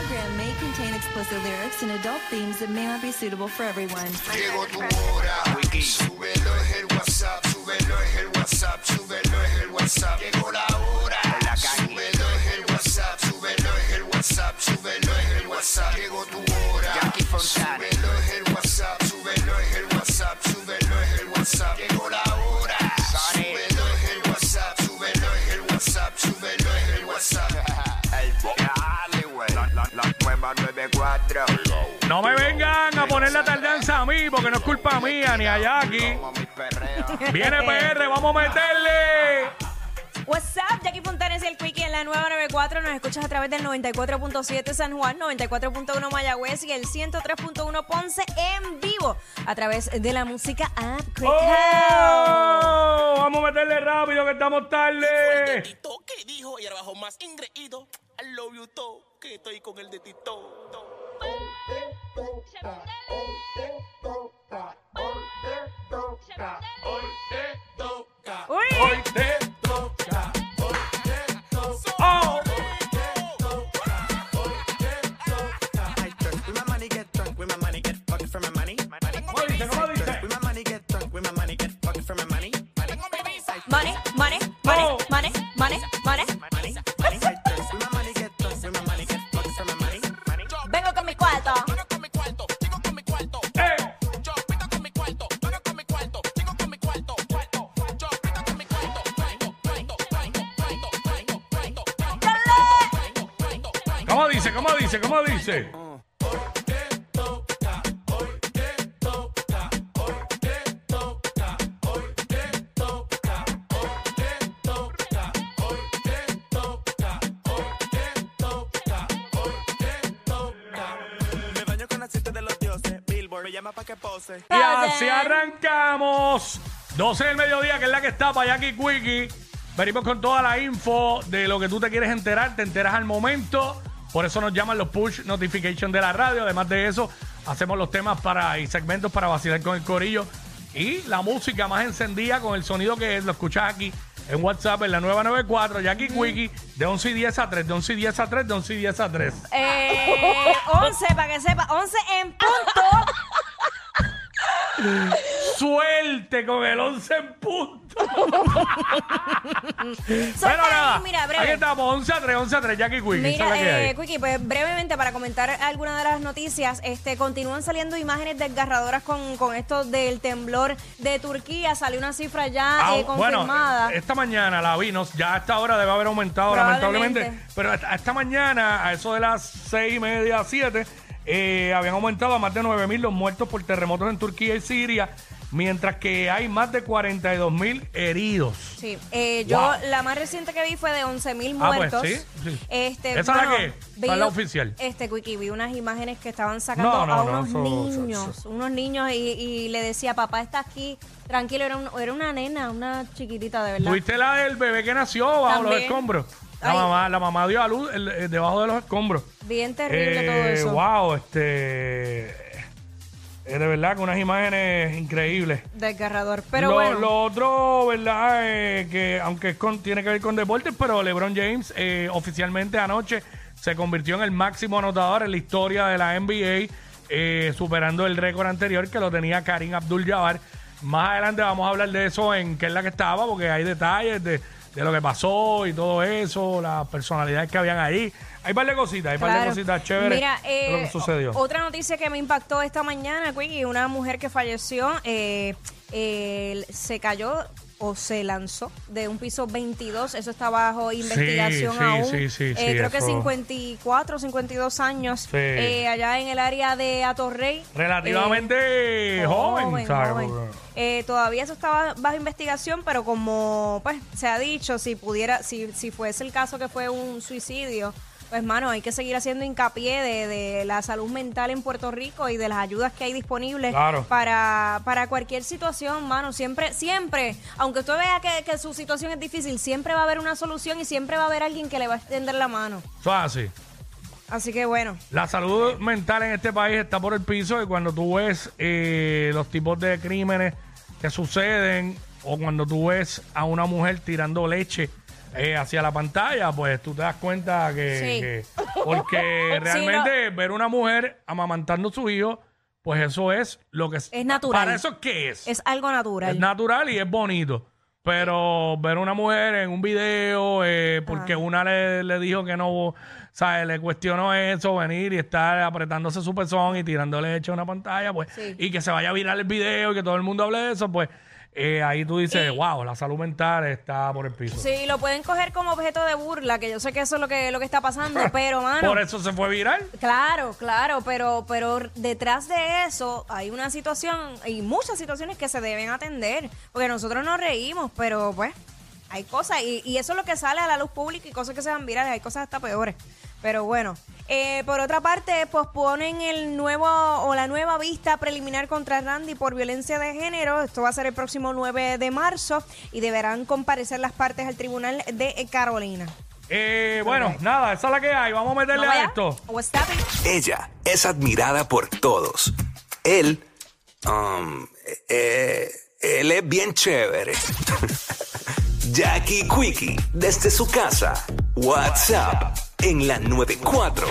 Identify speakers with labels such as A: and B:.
A: program may contain explicit lyrics and adult themes that may not be suitable for everyone.
B: Llegó tu hora. Súbelo es el WhatsApp, súbelo es el WhatsApp, súbelo es el WhatsApp. Llegó la
C: No me vengan a poner la tardanza a mí, porque no es culpa mía ni a Jackie. Viene PR, vamos a meterle.
D: What's up, Jackie Fontanes y el Quickie en la nueva 94. Nos escuchas a través del 94.7 San Juan, 94.1 Mayagüez y el 103.1 Ponce en vivo a través de la música app Quick
C: ¡Oh! Vamos a meterle rápido que estamos tarde.
E: Que dijo y ahora bajo más ingreído. I love you todo, que estoy con el de Tito.
D: Uy,
C: Hoy te toca. Dice? ¿Cómo dice? ¿Cómo dice?
F: Me baño con aceite de los dioses. Billboard me llama pa' que pose.
C: Y así arrancamos. 12 del mediodía, que es la que está para Jackie Quickie. Venimos con toda la info de lo que tú te quieres enterar. Te enteras al momento. Por eso nos llaman los push notifications de la radio. Además de eso, hacemos los temas para y segmentos para vacilar con el corillo. Y la música más encendida con el sonido que es, lo escuchas aquí en WhatsApp en la nueva 94, Jackie Quickie, de 11 y 10 a 3, de 11 y 10 a 3, de 11 y 10 a 3.
D: Eh, 11, para que sepa, 11 en punto.
C: Suerte con el 11 en punto.
D: Suelta
C: Bueno,
D: ahí,
C: nada.
D: mira, breve.
C: estamos, 11 a 3, 11 a 3, Jackie Quickie.
D: Mira, eh, Quickie, pues brevemente para comentar algunas de las noticias, este, continúan saliendo imágenes desgarradoras con, con esto del temblor de Turquía. Salió una cifra ya
C: Ah,
D: eh, confirmada.
C: Bueno, esta mañana la vi, no, ya a esta hora debe haber aumentado lamentablemente, pero esta, esta mañana, a eso de las seis y media, siete, eh, habían aumentado a más de 9 mil los muertos por terremotos en Turquía y Siria, mientras que hay más de 42 mil heridos.
D: Sí, eh, yo
C: Wow.
D: la más reciente que vi fue de 11 mil
C: Ah, pues,
D: muertos.
C: sí, sí.
D: Este,
C: ¿Esa es la que? ¿Cuál es la oficial?
D: Este, Quickie, vi unas imágenes que estaban sacando
C: No, no,
D: a
C: no,
D: unos
C: eso- eso-
D: niños, unos niños, y, y le decía, papá está aquí, tranquilo, era, un- era una nena, una chiquitita de verdad.
C: ¿Tuviste la del bebé que nació bajo los
D: También.
C: escombros? La
D: Ay.
C: mamá, la mamá dio a luz el- el- debajo de los escombros.
D: Bien terrible todo
C: Eh,
D: eso.
C: Wow, este. Eh, de verdad que unas imágenes increíbles.
D: Desgarrador. Pero
C: lo,
D: bueno.
C: lo otro, ¿verdad? Eh, que aunque es con- tiene que ver con deportes, pero LeBron James eh, oficialmente anoche se convirtió en el máximo anotador en la historia de la NBA, eh, superando el récord anterior que lo tenía Karim Abdul-Jabbar. Más adelante vamos a hablar de eso en qué es la que estaba, porque hay detalles de, de lo que pasó y todo eso, las personalidades que habían ahí. Hay un par de cositas, hay un par de
D: Claro.
C: cositas chéveres
D: Mira,
C: de lo
D: eh,
C: que sucedió.
D: o- Otra noticia que me impactó esta mañana, Quickie, una mujer que falleció eh, eh, se cayó o se lanzó de un piso 22. Eso está bajo investigación
C: sí,
D: aún.
C: sí, sí,
D: Eh,
C: sí,
D: creo que
C: eso.
D: 54, 52 años.
C: Sí.
D: eh, allá en el área de Atorrey.
C: Relativamente
D: Eh,
C: joven,
D: joven. Eh, todavía eso estaba bajo investigación, pero como pues se ha dicho, si pudiera, si, si fuese el caso que fue un suicidio, pues mano, hay que seguir haciendo hincapié de, de la salud mental en Puerto Rico y de las ayudas que hay disponibles
C: Claro.
D: para, para cualquier situación, mano. Siempre, siempre, aunque usted vea que, que su situación es difícil, siempre va a haber una solución y siempre va a haber alguien que le va a extender la mano.
C: Eso es así.
D: Así que bueno.
C: La salud mental en este país está por el piso y cuando tú ves eh, los tipos de crímenes que suceden o cuando tú ves a una mujer tirando leche eh, hacia la pantalla, pues tú te das cuenta que,
D: Sí.
C: que- porque realmente ver una mujer amamantando a su hijo, pues eso es lo que
D: Es natural.
C: Para eso qué es?
D: Es algo natural.
C: Es natural y es bonito. Pero ver una mujer en un video, eh, porque una le, le dijo que no, ¿sabes? Le cuestionó eso, venir y estar apretándose su pezón y tirándole leche a una pantalla, pues,
D: Sí.
C: y que se vaya a virar el video y que todo el mundo hable de eso, pues, eh, ahí tú dices, wow, la salud mental está por el piso.
D: Sí, lo pueden coger como objeto de burla, que yo sé que eso es lo que, lo que está pasando, pero, mano.
C: Por eso se fue viral.
D: Claro, claro, pero, pero detrás de eso hay una situación y muchas situaciones que se deben atender, porque nosotros nos reímos, pero pues hay cosas y, y eso es lo que sale a la luz pública y cosas que se van virales, hay cosas hasta peores. Pero bueno, eh, por otra parte, posponen el nuevo o la nueva vista preliminar contra Randy por violencia de género. Esto va a ser el próximo 9 de marzo y deberán comparecer las partes al tribunal de Carolina.
C: Eh, bueno, nada, esa es la que hay. Vamos a meterle
D: ¿No
C: a esto.
D: What's?
G: Ella es admirada por todos. Él, um, eh, él es bien chévere. Jackie Quickie, desde su casa. WhatsApp en la 94.